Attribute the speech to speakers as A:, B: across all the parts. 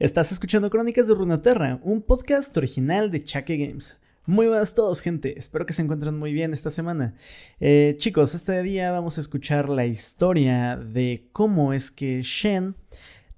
A: Estás escuchando Crónicas de Runeterra, un podcast original de Chaque Games. Muy buenas a todos, gente. Espero que se encuentren muy bien esta semana. Eh, chicos, este día vamos a escuchar la historia de cómo es que Shen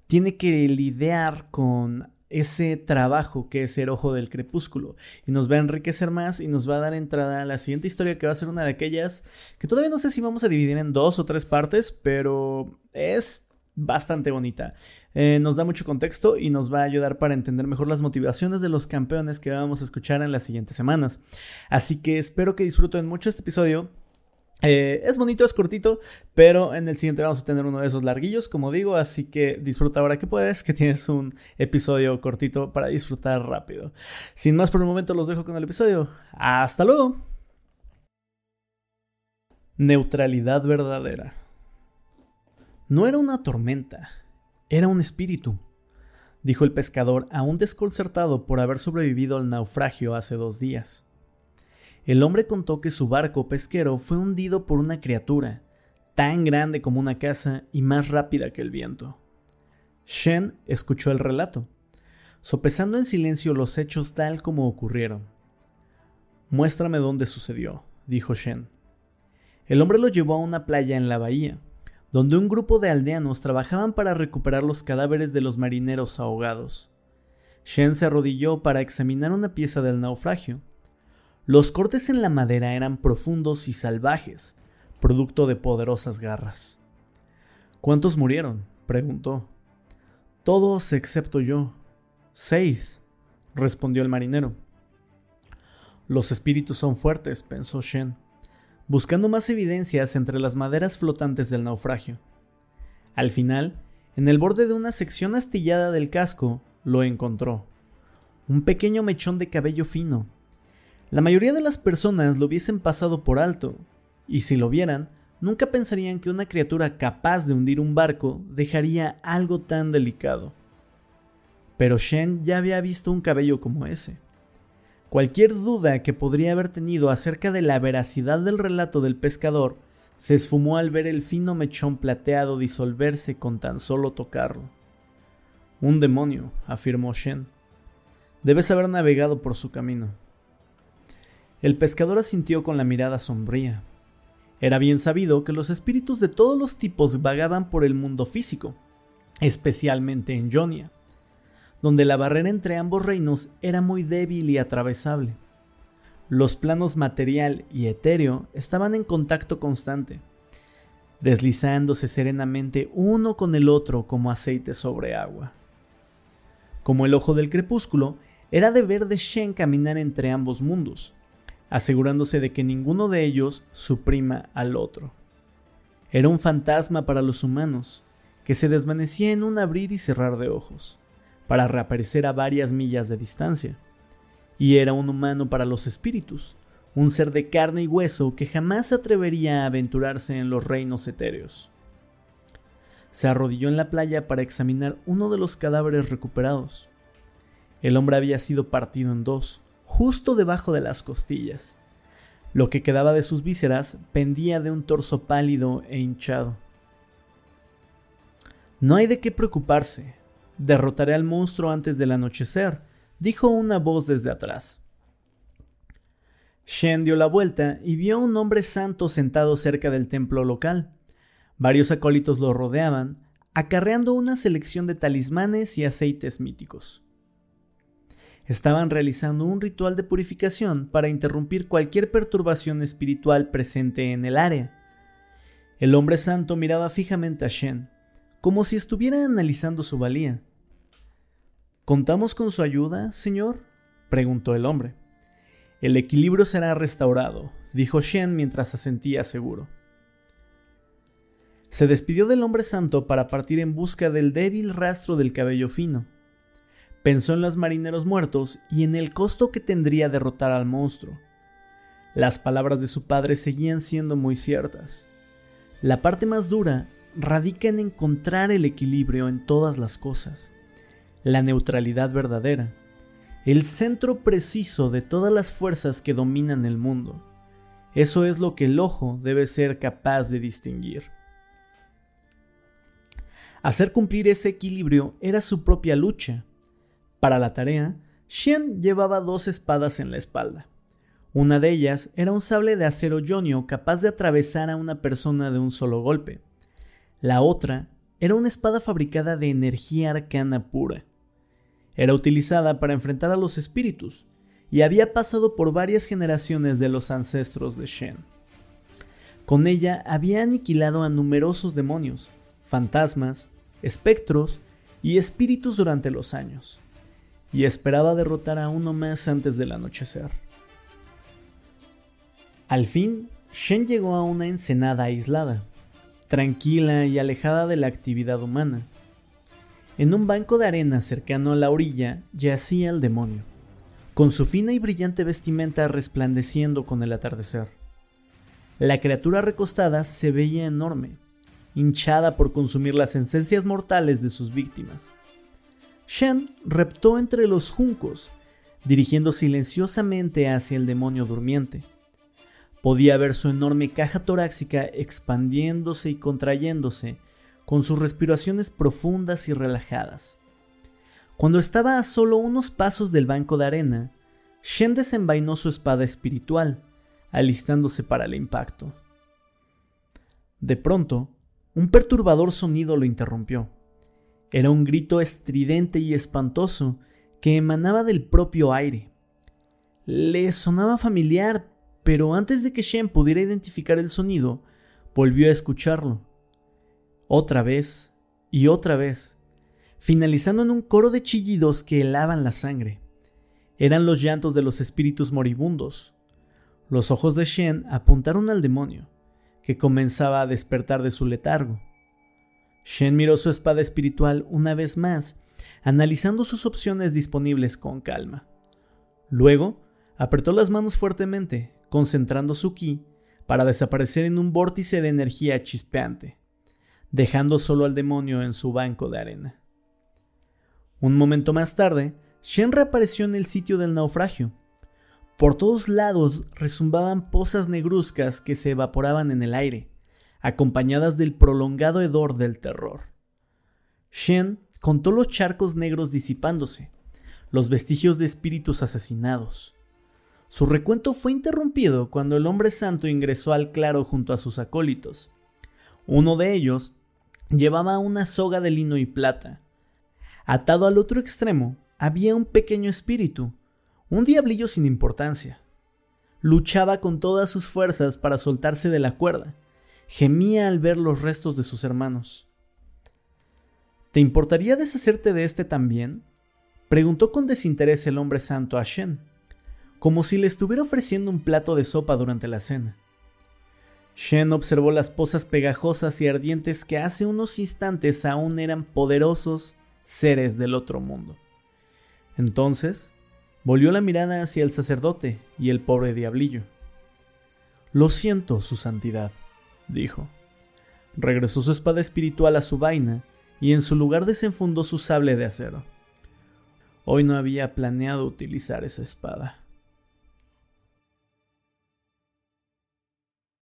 A: tiene que lidiar con ese trabajo que es el ojo del crepúsculo y nos va a enriquecer más y nos va a dar entrada a la siguiente historia que va a ser una de aquellas que todavía no sé si vamos a dividir en dos o tres partes, pero es bastante bonita. Eh, nos da mucho contexto y nos va a ayudar para entender mejor las motivaciones de los campeones que vamos a escuchar en las siguientes semanas. Así que espero que disfruten mucho este episodio. Eh, es bonito, es cortito, pero en el siguiente vamos a tener uno de esos larguillos, como digo, así que disfruta ahora que puedes, que tienes un episodio cortito para disfrutar rápido. Sin más por el momento, los dejo con el episodio. Hasta luego. Neutralidad verdadera. No era una tormenta, era un espíritu, dijo el pescador, aún desconcertado por haber sobrevivido al naufragio hace dos días. El hombre contó que su barco pesquero fue hundido por una criatura, tan grande como una casa y más rápida que el viento. Shen escuchó el relato, sopesando en silencio los hechos tal como ocurrieron. Muéstrame dónde sucedió, dijo Shen. El hombre lo llevó a una playa en la bahía, donde un grupo de aldeanos trabajaban para recuperar los cadáveres de los marineros ahogados. Shen se arrodilló para examinar una pieza del naufragio. Los cortes en la madera eran profundos y salvajes, producto de poderosas garras. ¿Cuántos murieron? preguntó. Todos excepto yo. Seis, respondió el marinero. Los espíritus son fuertes, pensó Shen buscando más evidencias entre las maderas flotantes del naufragio. Al final, en el borde de una sección astillada del casco, lo encontró. Un pequeño mechón de cabello fino. La mayoría de las personas lo hubiesen pasado por alto, y si lo vieran, nunca pensarían que una criatura capaz de hundir un barco dejaría algo tan delicado. Pero Shen ya había visto un cabello como ese. Cualquier duda que podría haber tenido acerca de la veracidad del relato del pescador se esfumó al ver el fino mechón plateado disolverse con tan solo tocarlo. Un demonio, afirmó Shen. Debes haber navegado por su camino. El pescador asintió con la mirada sombría. Era bien sabido que los espíritus de todos los tipos vagaban por el mundo físico, especialmente en Jonia donde la barrera entre ambos reinos era muy débil y atravesable. Los planos material y etéreo estaban en contacto constante, deslizándose serenamente uno con el otro como aceite sobre agua. Como el ojo del crepúsculo, era deber de Shen caminar entre ambos mundos, asegurándose de que ninguno de ellos suprima al otro. Era un fantasma para los humanos, que se desvanecía en un abrir y cerrar de ojos para reaparecer a varias millas de distancia. Y era un humano para los espíritus, un ser de carne y hueso que jamás se atrevería a aventurarse en los reinos etéreos. Se arrodilló en la playa para examinar uno de los cadáveres recuperados. El hombre había sido partido en dos, justo debajo de las costillas. Lo que quedaba de sus vísceras pendía de un torso pálido e hinchado. No hay de qué preocuparse, Derrotaré al monstruo antes del anochecer, dijo una voz desde atrás. Shen dio la vuelta y vio a un hombre santo sentado cerca del templo local. Varios acólitos lo rodeaban, acarreando una selección de talismanes y aceites míticos. Estaban realizando un ritual de purificación para interrumpir cualquier perturbación espiritual presente en el área. El hombre santo miraba fijamente a Shen, como si estuviera analizando su valía. ¿Contamos con su ayuda, señor? preguntó el hombre. El equilibrio será restaurado, dijo Shen mientras asentía seguro. Se despidió del hombre santo para partir en busca del débil rastro del cabello fino. Pensó en los marineros muertos y en el costo que tendría derrotar al monstruo. Las palabras de su padre seguían siendo muy ciertas. La parte más dura radica en encontrar el equilibrio en todas las cosas, la neutralidad verdadera, el centro preciso de todas las fuerzas que dominan el mundo. Eso es lo que el ojo debe ser capaz de distinguir. Hacer cumplir ese equilibrio era su propia lucha, Para la tarea, Shen llevaba dos espadas en la espalda. Una de ellas era un sable de acero yonio capaz de atravesar a una persona de un solo golpe. La otra era una espada fabricada de energía arcana pura. Era utilizada para enfrentar a los espíritus y había pasado por varias generaciones de los ancestros de Shen. Con ella había aniquilado a numerosos demonios, fantasmas, espectros y espíritus durante los años, y esperaba derrotar a uno más antes del anochecer. Al fin, Shen llegó a una ensenada aislada, tranquila y alejada de la actividad humana. En un banco de arena cercano a la orilla yacía el demonio, con su fina y brillante vestimenta resplandeciendo con el atardecer. La criatura recostada se veía enorme, hinchada por consumir las esencias mortales de sus víctimas. Shen reptó entre los juncos, dirigiendo silenciosamente hacia el demonio durmiente. Podía ver su enorme caja torácica expandiéndose y contrayéndose, con sus respiraciones profundas y relajadas. Cuando estaba a solo unos pasos del banco de arena, Shen desenvainó su espada espiritual, alistándose para el impacto. De pronto, un perturbador sonido lo interrumpió. Era un grito estridente y espantoso que emanaba del propio aire. Le sonaba familiar, pero antes de que Shen pudiera identificar el sonido, volvió a escucharlo. Otra vez y otra vez, finalizando en un coro de chillidos que helaban la sangre. Eran los llantos de los espíritus moribundos. Los ojos de Shen apuntaron al demonio, que comenzaba a despertar de su letargo. Shen miró su espada espiritual una vez más, analizando sus opciones disponibles con calma. Luego, apretó las manos fuertemente, concentrando su ki para desaparecer en un vórtice de energía chispeante, dejando solo al demonio en su banco de arena. Un momento más tarde, Shen reapareció en el sitio del naufragio. Por todos lados resumbaban pozas negruzcas que se evaporaban en el aire, acompañadas del prolongado hedor del terror. Shen contó los charcos negros disipándose, los vestigios de espíritus asesinados, su recuento fue interrumpido cuando el hombre santo ingresó al claro junto a sus acólitos. Uno de ellos llevaba una soga de lino y plata. Atado al otro extremo había un pequeño espíritu, un diablillo sin importancia. Luchaba con todas sus fuerzas para soltarse de la cuerda. Gemía al ver los restos de sus hermanos. ¿Te importaría deshacerte de este también? preguntó con desinterés el hombre santo a Shen como si le estuviera ofreciendo un plato de sopa durante la cena. Shen observó las pozas pegajosas y ardientes que hace unos instantes aún eran poderosos seres del otro mundo. Entonces, volvió la mirada hacia el sacerdote y el pobre diablillo. Lo siento, su santidad, dijo. Regresó su espada espiritual a su vaina y en su lugar desenfundó su sable de acero. Hoy no había planeado utilizar esa espada.